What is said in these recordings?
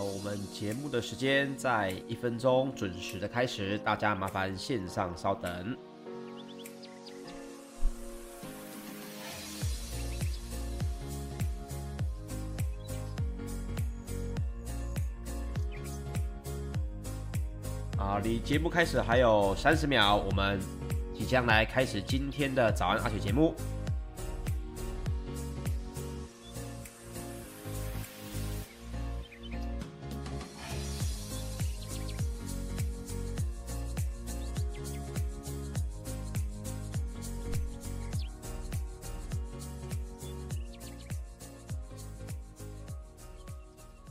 我们节目的时间在一分钟准时的开始，大家麻烦线上稍等。啊，离节目开始还有三十秒，我们即将来开始今天的早安阿水节目。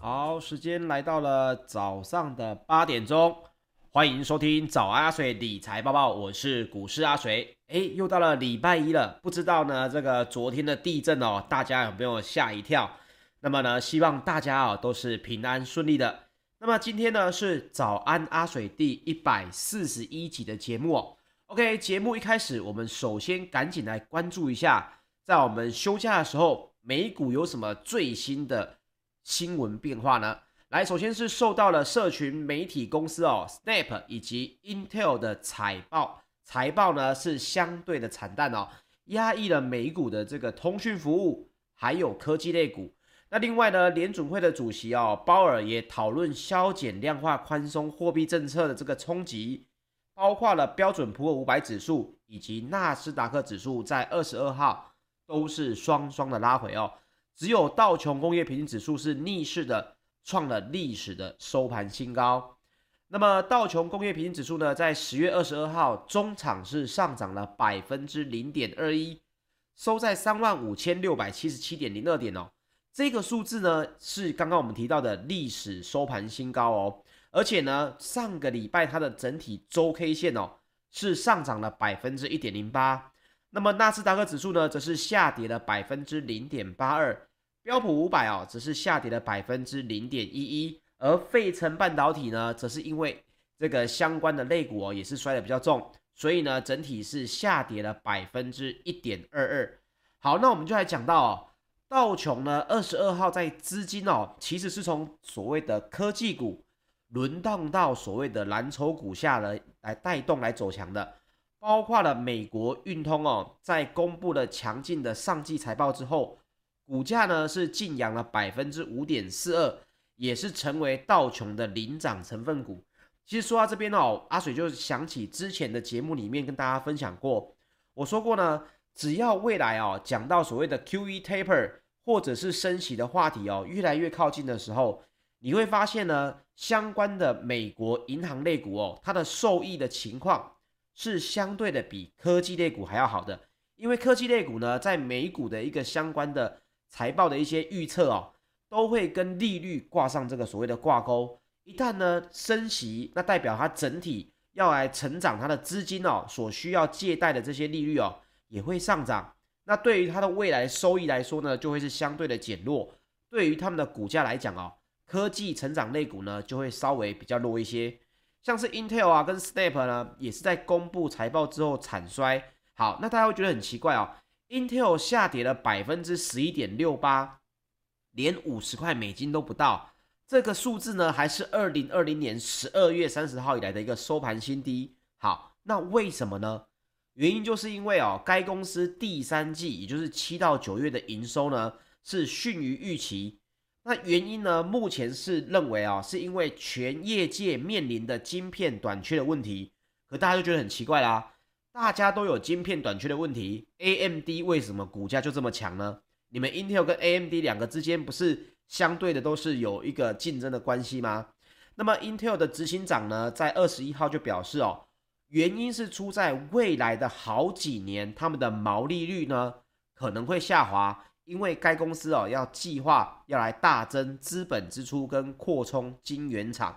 好，时间来到了早上的八点钟，欢迎收听早安阿水理财报报，我是股市阿水。哎，又到了礼拜一了，不知道呢这个昨天的地震哦，大家有没有吓一跳？那么呢，希望大家啊都是平安顺利的。那么今天呢是早安阿水第一百四十一集的节目哦。OK，节目一开始，我们首先赶紧来关注一下，在我们休假的时候，美股有什么最新的新闻变化呢？来，首先是受到了社群媒体公司哦，Snap 以及 Intel 的财报，财报呢是相对的惨淡哦，压抑了美股的这个通讯服务还有科技类股。那另外呢，联准会的主席哦，鲍尔也讨论削减量化宽松货币政策的这个冲击，包括了标准普尔五百指数以及纳斯达克指数在二十二号都是双双的拉回哦。只有道琼工业平均指数是逆势的，创了历史的收盘新高。那么道琼工业平均指数呢，在十月二十二号中场是上涨了百分之零点二一，收在三万五千六百七十七点零二点哦。这个数字呢，是刚刚我们提到的历史收盘新高哦。而且呢，上个礼拜它的整体周 K 线哦，是上涨了百分之一点零八。那么纳斯达克指数呢，则是下跌了百分之零点八二。标普五百哦，只是下跌了百分之零点一一，而费城半导体呢，则是因为这个相关的类股哦，也是摔得比较重，所以呢，整体是下跌了百分之一点二二。好，那我们就来讲到哦，道琼呢，二十二号在资金哦，其实是从所谓的科技股轮荡到所谓的蓝筹股下来来带动来走强的，包括了美国运通哦，在公布了强劲的上季财报之后。股价呢是劲扬了百分之五点四二，也是成为道琼的领涨成分股。其实说到这边哦，阿水就想起之前的节目里面跟大家分享过，我说过呢，只要未来哦讲到所谓的 QE taper 或者是升息的话题哦越来越靠近的时候，你会发现呢，相关的美国银行类股哦，它的受益的情况是相对的比科技类股还要好的，因为科技类股呢在美股的一个相关的。财报的一些预测哦，都会跟利率挂上这个所谓的挂钩。一旦呢升息，那代表它整体要来成长，它的资金哦所需要借贷的这些利率哦也会上涨。那对于它的未来收益来说呢，就会是相对的减弱。对于他们的股价来讲哦，科技成长类股呢就会稍微比较弱一些。像是 Intel 啊跟 Snap 呢，也是在公布财报之后惨衰。好，那大家会觉得很奇怪哦。Intel 下跌了百分之十一点六八，连五十块美金都不到。这个数字呢，还是二零二零年十二月三十号以来的一个收盘新低。好，那为什么呢？原因就是因为哦，该公司第三季，也就是七到九月的营收呢，是逊于预期。那原因呢，目前是认为啊，是因为全业界面临的晶片短缺的问题。可大家就觉得很奇怪啦。大家都有晶片短缺的问题，AMD 为什么股价就这么强呢？你们 Intel 跟 AMD 两个之间不是相对的都是有一个竞争的关系吗？那么 Intel 的执行长呢，在二十一号就表示哦，原因是出在未来的好几年，他们的毛利率呢可能会下滑，因为该公司哦要计划要来大增资本支出跟扩充晶圆厂。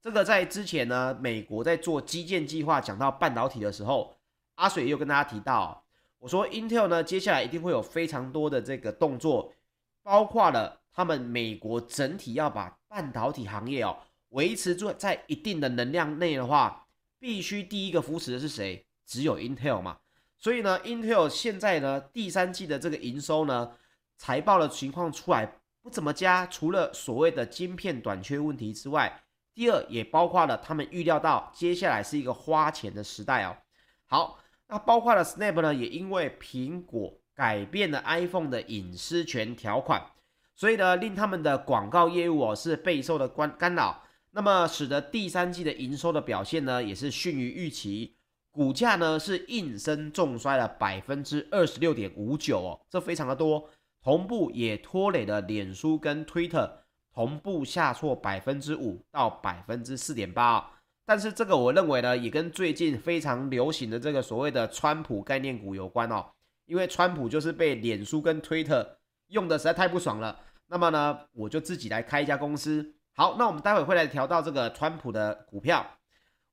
这个在之前呢，美国在做基建计划，讲到半导体的时候。阿水又跟大家提到，我说 Intel 呢，接下来一定会有非常多的这个动作，包括了他们美国整体要把半导体行业哦维持住在一定的能量内的话，必须第一个扶持的是谁？只有 Intel 嘛。所以呢，Intel 现在呢第三季的这个营收呢财报的情况出来不怎么佳，除了所谓的晶片短缺问题之外，第二也包括了他们预料到接下来是一个花钱的时代哦。好，那包括了 Snap 呢，也因为苹果改变了 iPhone 的隐私权条款，所以呢，令他们的广告业务哦是备受的干干扰，那么使得第三季的营收的表现呢也是逊于预期。股价呢是应声重摔了百分之二十六点五九哦，这非常的多，同步也拖累了脸书跟 Twitter 同步下挫百分之五到百分之四点八。但是这个我认为呢，也跟最近非常流行的这个所谓的川普概念股有关哦，因为川普就是被脸书跟 Twitter 用的实在太不爽了，那么呢，我就自己来开一家公司。好，那我们待会会来调到这个川普的股票。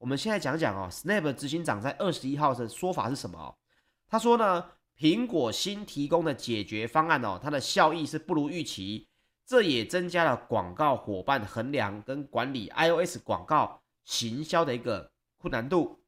我们现在讲讲哦，Snap 执行长在二十一号的说法是什么？他说呢，苹果新提供的解决方案哦，它的效益是不如预期，这也增加了广告伙伴衡量跟管理 iOS 广告行销的一个困难度。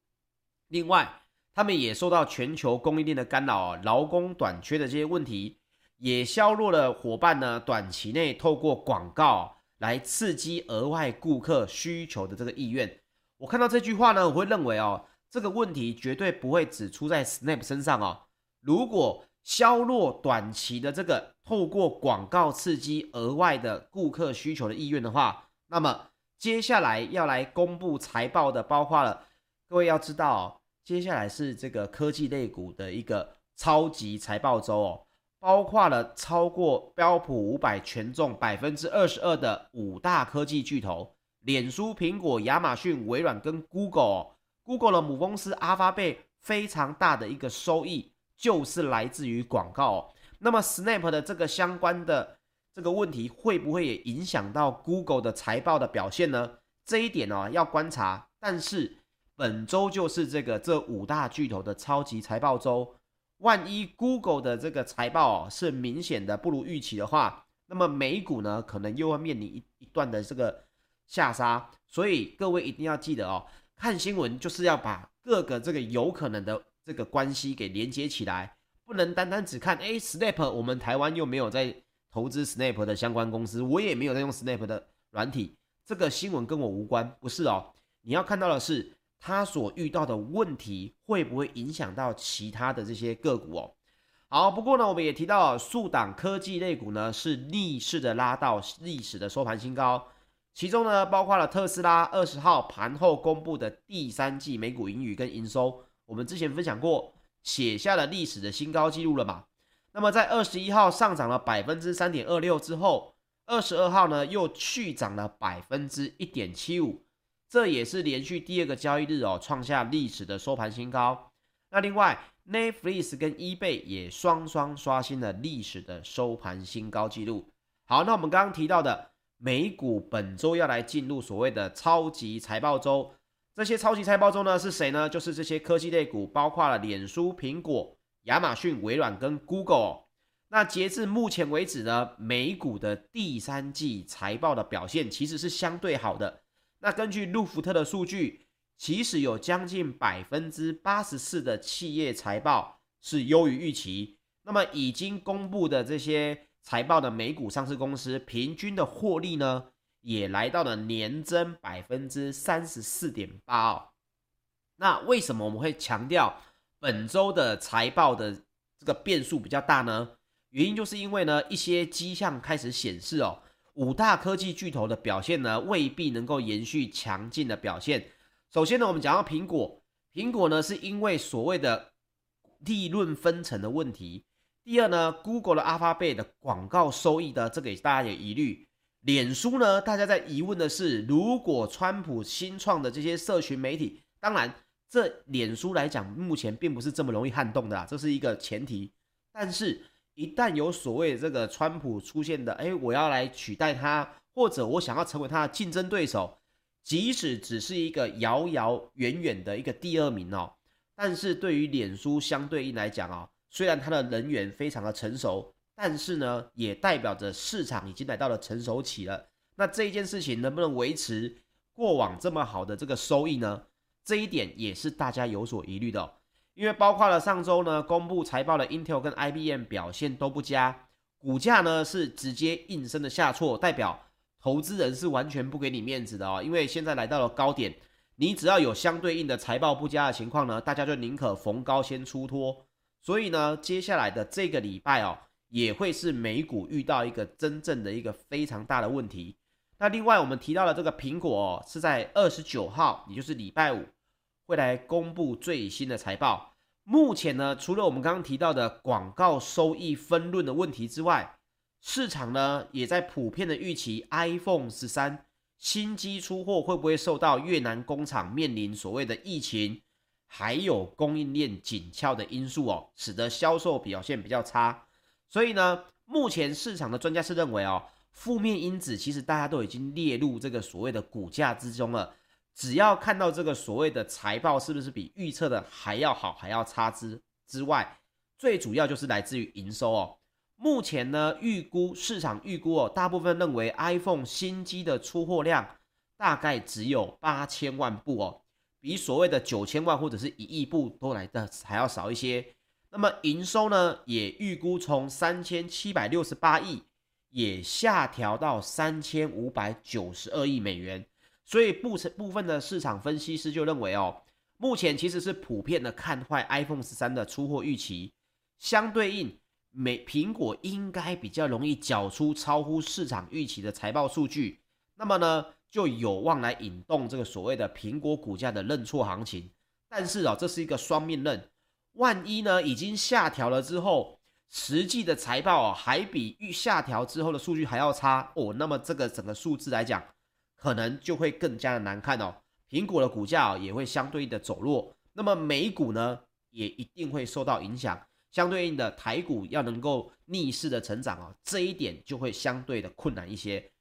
另外，他们也受到全球供应链的干扰哦，劳工短缺的这些问题，也削弱了伙伴呢短期内透过广告来刺激额外顾客需求的这个意愿。我看到这句话呢，我会认为哦，这个问题绝对不会只出在 Snap 身上哦。如果削弱短期的这个透过广告刺激额外的顾客需求的意愿的话，那么接下来要来公布财报的，包括了各位要知道哦，接下来是这个科技类股的一个超级财报周哦，包括了超过标普五百权重百分之二十二的五大科技巨头。脸书、苹果、亚马逊、微软跟 Google，Google 的母公司阿发贝非常大的一个收益就是来自于广告。那么 Snap 的这个相关的这个问题会不会也影响到 Google 的财报的表现呢？这一点呢要观察。但是本周就是这个这五大巨头的超级财报周，万一 Google 的这个财报是明显的不如预期的话，那么美股呢可能又会面临一一段的这个。下杀，所以各位一定要记得哦，看新闻就是要把各个这个有可能的这个关系给连接起来，不能单单只看哎，Snap，我们台湾又没有在投资 Snap 的相关公司，我也没有在用 Snap 的软体，这个新闻跟我无关，不是哦，你要看到的是他所遇到的问题会不会影响到其他的这些个股哦。好，不过呢，我们也提到数档科技类股呢是逆势的拉到历史的收盘新高。其中呢，包括了特斯拉二十号盘后公布的第三季每股盈余跟营收，我们之前分享过，写下了历史的新高纪录了嘛。那么在二十一号上涨了百分之三点二六之后，二十二号呢又续涨了百分之一点七五，这也是连续第二个交易日哦，创下历史的收盘新高。那另外，Netflix 跟 eBay 也双双刷新了历史的收盘新高纪录。好，那我们刚刚提到的。美股本周要来进入所谓的超级财报周，这些超级财报周呢是谁呢？就是这些科技类股，包括了脸书、苹果、亚马逊、微软跟 Google。那截至目前为止呢，美股的第三季财报的表现其实是相对好的。那根据路孚特的数据，其实有将近百分之八十四的企业财报是优于预期。那么已经公布的这些。财报的美股上市公司平均的获利呢，也来到了年增百分之三十四点八哦。那为什么我们会强调本周的财报的这个变数比较大呢？原因就是因为呢，一些迹象开始显示哦，五大科技巨头的表现呢，未必能够延续强劲的表现。首先呢，我们讲到苹果，苹果呢是因为所谓的利润分成的问题。第二呢，Google 的 Alphabet 的广告收益的这个大家有疑虑。脸书呢，大家在疑问的是，如果川普新创的这些社群媒体，当然这脸书来讲，目前并不是这么容易撼动的啦，这是一个前提。但是，一旦有所谓这个川普出现的，哎，我要来取代他，或者我想要成为他的竞争对手，即使只是一个遥遥远远的一个第二名哦，但是对于脸书相对应来讲哦。虽然它的人员非常的成熟，但是呢，也代表着市场已经来到了成熟期了。那这一件事情能不能维持过往这么好的这个收益呢？这一点也是大家有所疑虑的。因为包括了上周呢，公布财报的 Intel 跟 IBM 表现都不佳，股价呢是直接应声的下挫，代表投资人是完全不给你面子的哦。因为现在来到了高点，你只要有相对应的财报不佳的情况呢，大家就宁可逢高先出脱。所以呢，接下来的这个礼拜哦，也会是美股遇到一个真正的一个非常大的问题。那另外我们提到的这个苹果哦，是在二十九号，也就是礼拜五，会来公布最新的财报。目前呢，除了我们刚刚提到的广告收益分润的问题之外，市场呢也在普遍的预期 iPhone 十三新机出货会不会受到越南工厂面临所谓的疫情，还有供应链紧俏的因素哦，使得销售表现比较差。所以呢，目前市场的专家是认为哦，负面因子其实大家都已经列入这个所谓的股价之中了。只要看到这个所谓的财报是不是比预测的还要好，还要差之之外，最主要就是来自于营收哦。目前呢，预估市场预估哦，大部分认为 iPhone 新机的出货量大概只有八千万部哦，比所谓的九千万或者是一亿部都来的还要少一些。那么营收呢，也预估从三千七百六十八亿也下调到三千五百九十二亿美元。所以部分部分的市场分析师就认为哦，目前其实是普遍的看坏 iPhone 十三的出货预期，相对应美苹果应该比较容易缴出超乎市场预期的财报数据，那么呢就有望来引动这个所谓的苹果股价的认错行情。但是哦，这是一个双面刃，万一呢已经下调了之后，实际的财报哦还比预下调之后的数据还要差哦，那么这个整个数字来讲。可能就会更加的难看哦，苹果的股价也会相对应的走弱，那么美股呢也一定会受到影响，相对应的台股要能够逆势的成长哦，这一点就会相对的困难一些。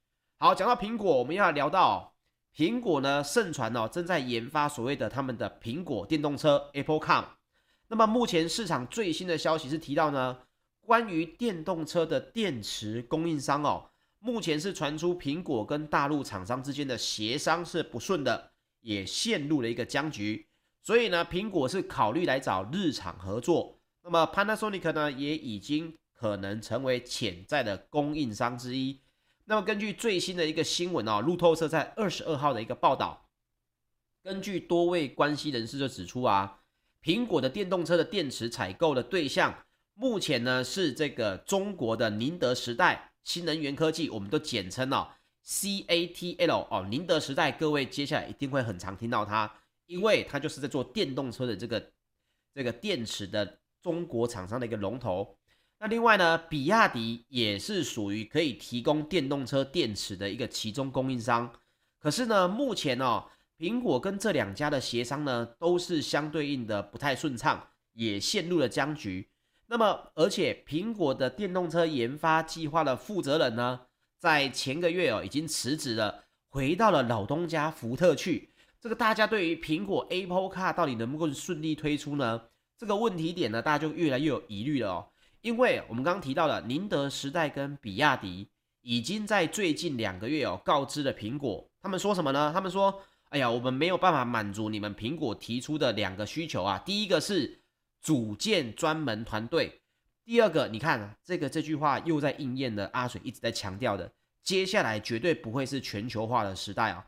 好，讲到苹果，我们要聊到苹果呢，盛传哦正在研发所谓的他们的苹果电动车 Apple Car，那么目前市场最新的消息是提到呢，关于电动车的电池供应商哦。目前是传出苹果跟大陆厂商之间的协商是不顺的，也陷入了一个僵局。所以呢，苹果是考虑来找日厂合作。那么 Panasonic 呢，也已经可能成为潜在的供应商之一。那么根据最新的一个新闻哦，路透社在二十二号的一个报道，根据多位关系人士就指出啊，苹果的电动车的电池采购的对象，目前呢是这个中国的宁德时代。新能源科技，我们都简称哦，CATL 哦，宁德时代，各位接下来一定会很常听到它，因为它就是在做电动车的这个这个电池的中国厂商的一个龙头。那另外呢，比亚迪也是属于可以提供电动车电池的一个其中供应商。可是呢，目前哦，苹果跟这两家的协商呢，都是相对应的不太顺畅，也陷入了僵局。那么，而且苹果的电动车研发计划的负责人呢，在前个月哦已经辞职了，回到了老东家福特去。这个大家对于苹果 Apple Car 到底能不能顺利推出呢？这个问题点呢，大家就越来越有疑虑了哦。因为我们刚刚提到了宁德时代跟比亚迪已经在最近两个月哦告知了苹果，他们说什么呢？他们说：“哎呀，我们没有办法满足你们苹果提出的两个需求啊，第一个是。”组建专门团队。第二个，你看这个这句话又在应验了阿水一直在强调的，接下来绝对不会是全球化的时代啊。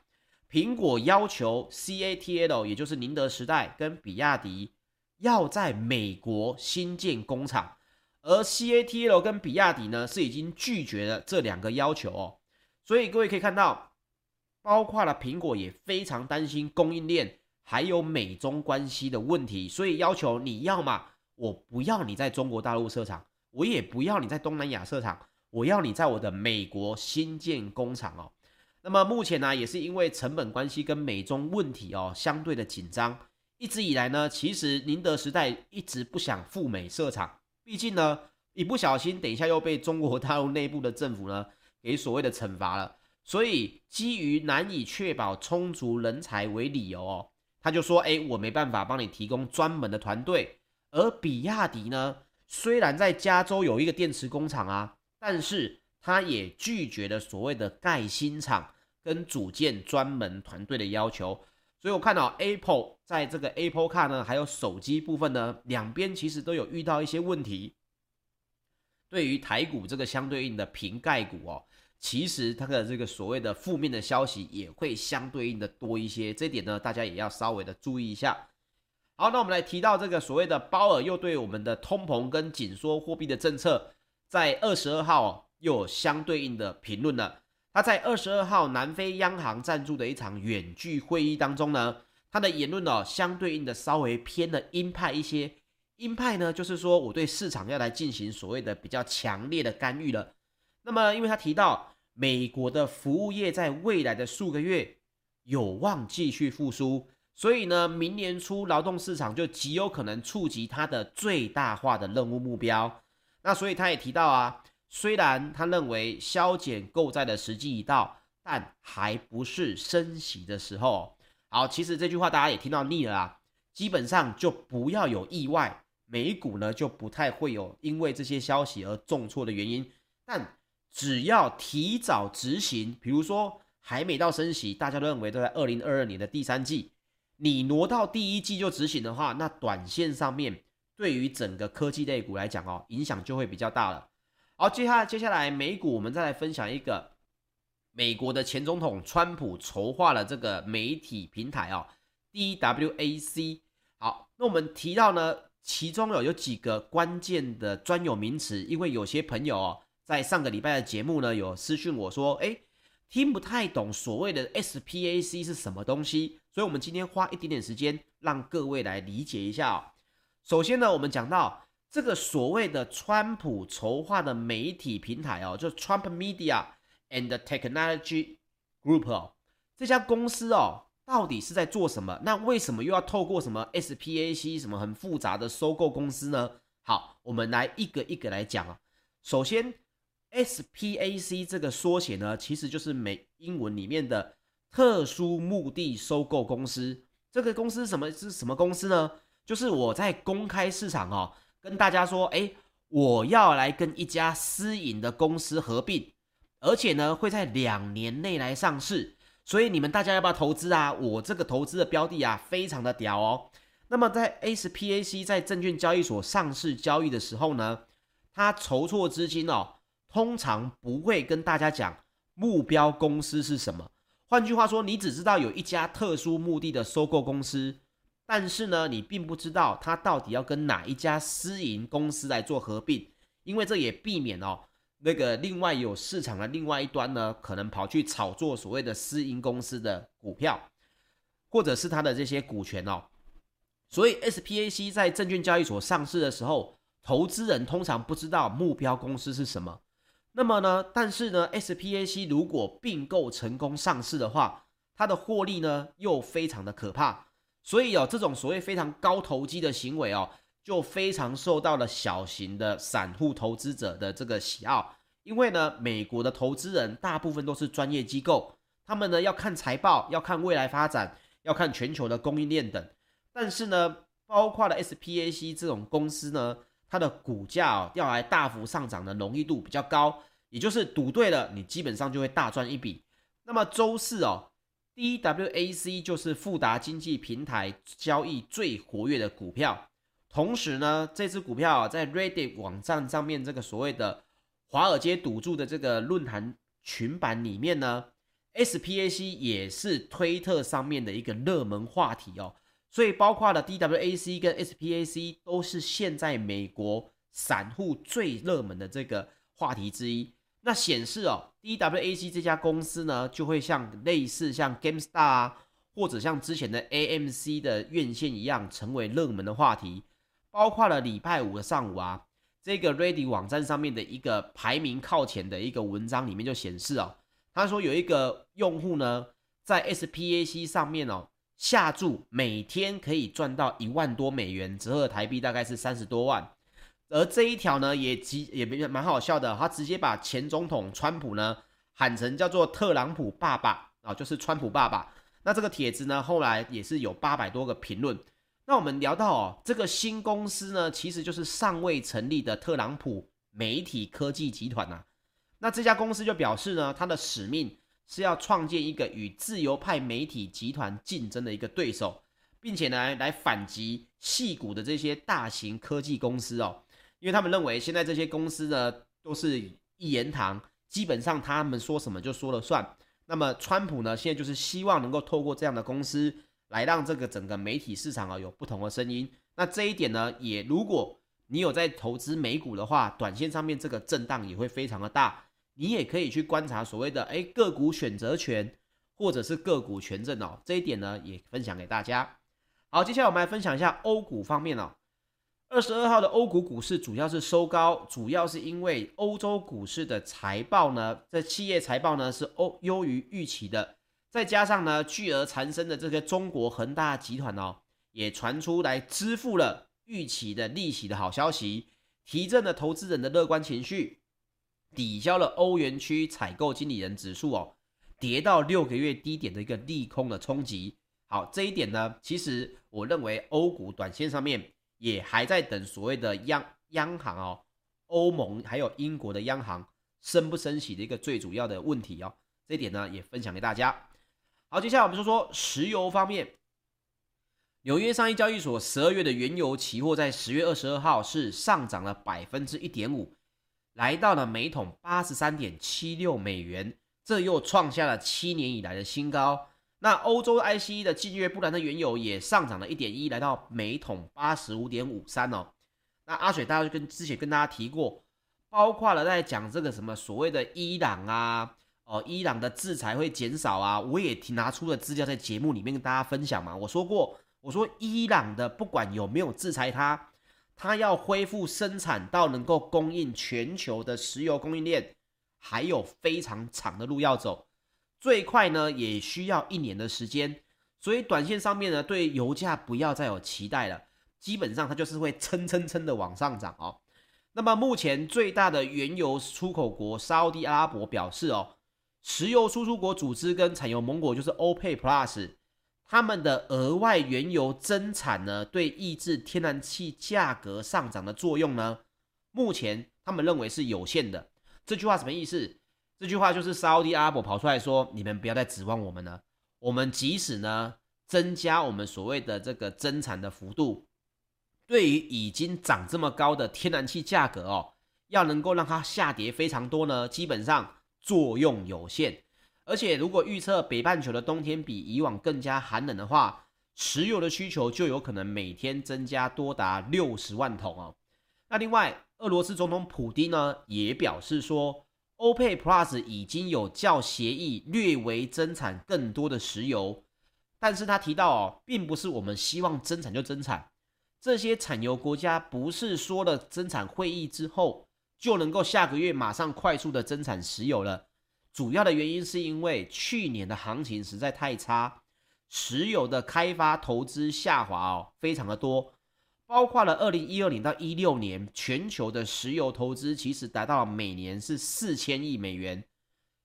苹果要求 CATL，也就是宁德时代跟比亚迪，要在美国新建工厂，而 CATL 跟比亚迪呢是已经拒绝了这两个要求哦。所以各位可以看到，包括了苹果也非常担心供应链。还有美中关系的问题，所以要求你要嘛，我不要你在中国大陆设厂，我也不要你在东南亚设厂，我要你在我的美国新建工厂哦。那么目前呢，也是因为成本关系跟美中问题哦相对的紧张，一直以来呢，其实宁德时代一直不想赴美设厂，毕竟呢，一不小心等一下又被中国大陆内部的政府呢给所谓的惩罚了，所以基于难以确保充足人才为理由哦。他就说：“哎，我没办法帮你提供专门的团队。而比亚迪呢，虽然在加州有一个电池工厂啊，但是他也拒绝了所谓的盖新厂跟组建专门团队的要求。所以我看到 Apple 在这个 Apple Car 呢，还有手机部分呢，两边其实都有遇到一些问题。对于台股这个相对应的瓶盖股哦，其实它的这个所谓的负面的消息也会相对应的多一些，这点呢，大家也要稍微的注意一下。好，那我们来提到这个所谓的鲍尔又对我们的通膨跟紧缩货币的政策，在二十二号又有相对应的评论了。他在二十二号南非央行赞助的一场远距会议当中呢，他的言论哦，相对应的稍微偏了鹰派一些。鹰派呢，就是说我对市场要来进行所谓的比较强烈的干预了。那么，因为他提到美国的服务业在未来的数个月有望继续复苏。所以呢，明年初劳动市场就极有可能触及它的最大化的任务目标。那所以他也提到啊，虽然他认为削减购债的时机已到，但还不是升息的时候。好，其实这句话大家也听到腻了啊，基本上就不要有意外，美股呢就不太会有因为这些消息而重挫的原因。但只要提早执行，比如说还没到升息，大家都认为都在二零二二年的第三季。你挪到第一季就执行的话，那短线上面对于整个科技类股来讲哦，影响就会比较大了。好，接下来接下来美股我们再来分享一个美国的前总统川普筹划了这个媒体平台哦，DWAC。好，那我们提到呢，其中有有几个关键的专有名词，因为有些朋友哦，在上个礼拜的节目呢有私讯我说，诶，听不太懂所谓的 SPAC 是什么东西。所以，我们今天花一点点时间，让各位来理解一下哦。首先呢，我们讲到这个所谓的川普筹划的媒体平台哦，就 Trump Media and Technology Group 哦，这家公司哦，到底是在做什么？那为什么又要透过什么 SPAC 什么很复杂的收购公司呢？好，我们来一个一个来讲啊。首先，SPAC 这个缩写呢，其实就是美英文里面的。特殊目的收购公司，这个公司什么是什么公司呢？就是我在公开市场哦，跟大家说，诶，我要来跟一家私营的公司合并，而且呢会在两年内来上市，所以你们大家要不要投资啊？我这个投资的标的啊，非常的屌哦。那么在 SPAC 在证券交易所上市交易的时候呢，它筹措资金哦，通常不会跟大家讲目标公司是什么。换句话说，你只知道有一家特殊目的的收购公司，但是呢，你并不知道它到底要跟哪一家私营公司来做合并，因为这也避免哦，那个另外有市场的另外一端呢，可能跑去炒作所谓的私营公司的股票，或者是它的这些股权哦。所以 SPAC 在证券交易所上市的时候，投资人通常不知道目标公司是什么。那么呢，但是呢，SPAC 如果并购成功上市的话，它的获利呢又非常的可怕，所以哦，这种所谓非常高投机的行为哦，就非常受到了小型的散户投资者的这个喜好，因为呢，美国的投资人大部分都是专业机构，他们呢要看财报，要看未来发展，要看全球的供应链等，但是呢，包括了 SPAC 这种公司呢。它的股价哦，要来大幅上涨的容易度比较高，也就是赌对了，你基本上就会大赚一笔。那么周四哦，DWAC 就是富达经济平台交易最活跃的股票。同时呢，这支股票啊，在 Reddit 网站上面这个所谓的华尔街赌注的这个论坛群版里面呢，SPAC 也是推特上面的一个热门话题哦。所以，包括了 DWAC 跟 SPAC 都是现在美国散户最热门的这个话题之一。那显示哦，DWAC 这家公司呢，就会像类似像 GameStar 啊，或者像之前的 AMC 的院线一样，成为热门的话题。包括了礼拜五的上午啊，这个 Ready 网站上面的一个排名靠前的一个文章里面就显示哦，他说有一个用户呢，在 SPAC 上面哦。下注每天可以赚到一万多美元，折合台币大概是三十多万。而这一条呢，也极也蛮好笑的，他直接把前总统川普呢喊成叫做特朗普爸爸啊，就是川普爸爸。那这个帖子呢，后来也是有八百多个评论。那我们聊到哦，这个新公司呢，其实就是尚未成立的特朗普媒体科技集团呐。那这家公司就表示呢，它的使命。是要创建一个与自由派媒体集团竞争的一个对手，并且呢来反击矽谷的这些大型科技公司哦。因为他们认为现在这些公司呢都是一言堂，基本上他们说什么就说了算。那么川普呢，现在就是希望能够透过这样的公司来让这个整个媒体市场啊有不同的声音。那这一点呢，也如果你有在投资美股的话，短线上面这个震荡也会非常的大。你也可以去观察所谓的诶个股选择权，或者是个股权证哦。这一点呢，也分享给大家。好，接下来我们来分享一下欧股方面哦。二十二号的欧股股市主要是收高，主要是因为欧洲股市的财报呢，这企业财报呢是欧优于预期的，再加上呢巨额缠身的这个中国恒大集团哦，也传出来支付了预期的利息的好消息，提振了投资人的乐观情绪，抵消了欧元区采购经理人指数哦跌到六个月低点的一个利空的冲击。好，这一点呢，其实我认为欧股短线上面。也还在等所谓的央央行哦，欧盟还有英国的央行升不升息的一个最主要的问题哦，这一点呢也分享给大家。好，接下来我们说说石油方面，纽约商业交易所十二月的原油期货在十月二十二号是上涨了百分之一点五，来到了每桶八十三点七六美元，这又创下了七年以来的新高。那欧洲 ICE 的近月布兰特原油也上涨了一点一，来到每桶八十五点五三哦。那阿水大家就跟之前跟大家提过，包括了在讲这个什么所谓的伊朗啊，哦，伊朗的制裁会减少啊，我也提拿出了资料在节目里面跟大家分享嘛。我说过，我说伊朗的不管有没有制裁它，它要恢复生产到能够供应全球的石油供应链，还有非常长的路要走。最快呢，也需要一年的时间，所以短线上面呢，对油价不要再有期待了，基本上它就是会蹭蹭蹭的往上涨哦。那么目前最大的原油出口国沙乌地阿拉伯表示哦，石油输出国组织跟产油盟国就是欧佩 Plus，他们的额外原油增产呢，对抑制天然气价格上涨的作用呢，目前他们认为是有限的。这句话什么意思？这句话就是沙乌地阿拉伯跑出来说：“你们不要再指望我们了。我们即使呢增加我们所谓的这个增产的幅度，对于已经涨这么高的天然气价格哦，要能够让它下跌非常多呢，基本上作用有限。而且如果预测北半球的冬天比以往更加寒冷的话，石油的需求就有可能每天增加多达六十万桶哦。那另外，俄罗斯总统普丁呢也表示说。”欧佩 Plus 已经有较协议略微增产更多的石油，但是他提到哦，并不是我们希望增产就增产，这些产油国家不是说了增产会议之后就能够下个月马上快速的增产石油了。主要的原因是因为去年的行情实在太差，石油的开发投资下滑哦，非常的多。包括了二零一二年到一六年，全球的石油投资其实达到每年是四千亿美元，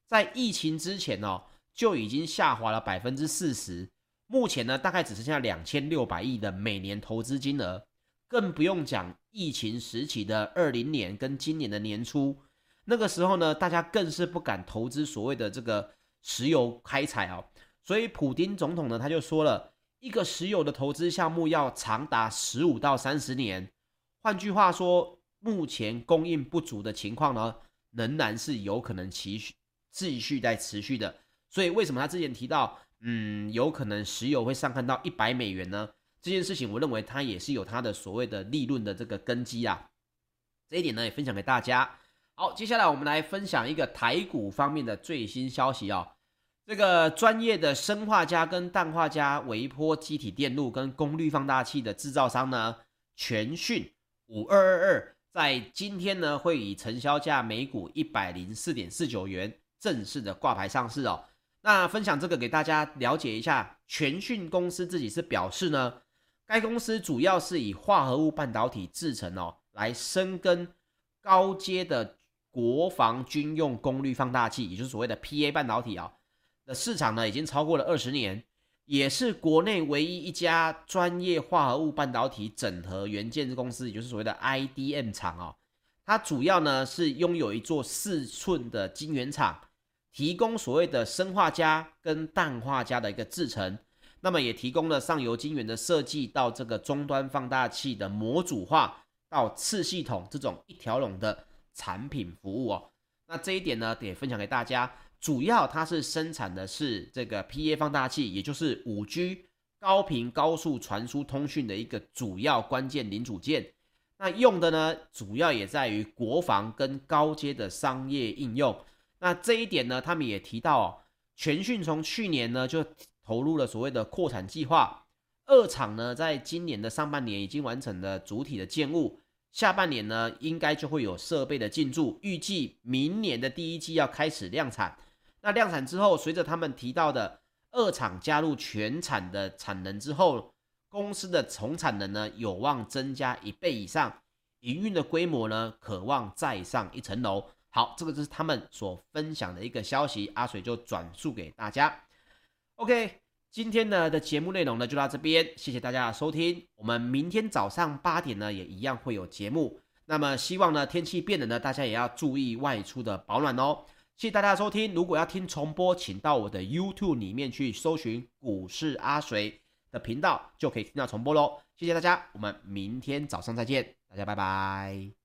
在疫情之前哦，就已经下滑了百分之四十，目前呢大概只剩下两千六百亿的每年投资金额，更不用讲疫情时期的二零年跟今年的年初，那个时候呢，大家更是不敢投资所谓的这个石油开采哦，所以普丁总统呢他就说了。一个石油的投资项目要长达十五到三十年，换句话说，目前供应不足的情况呢，仍然是有可能持续继续在持续的。所以为什么他之前提到，嗯，有可能石油会上看到一百美元呢？这件事情，我认为它也是有它的所谓的利润的这个根基啊。这一点呢，也分享给大家。好，接下来我们来分享一个台股方面的最新消息啊。这个专业的砷化镓跟氮化镓微波积体电路跟功率放大器的制造商呢，全讯五二二二，在今天呢会以成交价每股一百零四点四九元正式的挂牌上市哦。那分享这个给大家了解一下，全讯公司自己是表示呢，该公司主要是以化合物半导体制成哦，来深耕高阶的国防军用功率放大器，也就是所谓的 PA 半导体啊、哦。市场呢，已经超过了二十年，也是国内唯一一家专业化合物半导体整合元件公司，也就是所谓的 IDM 厂哦。它主要呢是拥有一座四寸的晶圆厂，提供所谓的砷化镓跟氮化镓的一个制程，那么也提供了上游晶圆的设计到这个终端放大器的模组化到次系统这种一条龙的产品服务哦。那这一点呢，得分享给大家。主要它是生产的是这个 PA 放大器，也就是五 G 高频高速传输通讯的一个主要关键零组件。那用的呢，主要也在于国防跟高阶的商业应用。那这一点呢，他们也提到哦，全讯从去年呢就投入了所谓的扩产计划。二厂呢，在今年的上半年已经完成了主体的建物。下半年呢，应该就会有设备的进驻，预计明年的第一季要开始量产。那量产之后，随着他们提到的二厂加入全产的产能之后，公司的总产能呢有望增加一倍以上，营运的规模呢可望再上一层楼。好，这个就是他们所分享的一个消息，阿水就转述给大家。OK，今天呢的节目内容呢就到这边，谢谢大家的收听。我们明天早上八点呢也一样会有节目。那么希望呢天气变冷呢，大家也要注意外出的保暖哦。谢谢大家收听，如果要听重播，请到我的 YouTube 里面去搜寻“股市阿水”的频道，就可以听到重播喽。谢谢大家，我们明天早上再见，大家拜拜。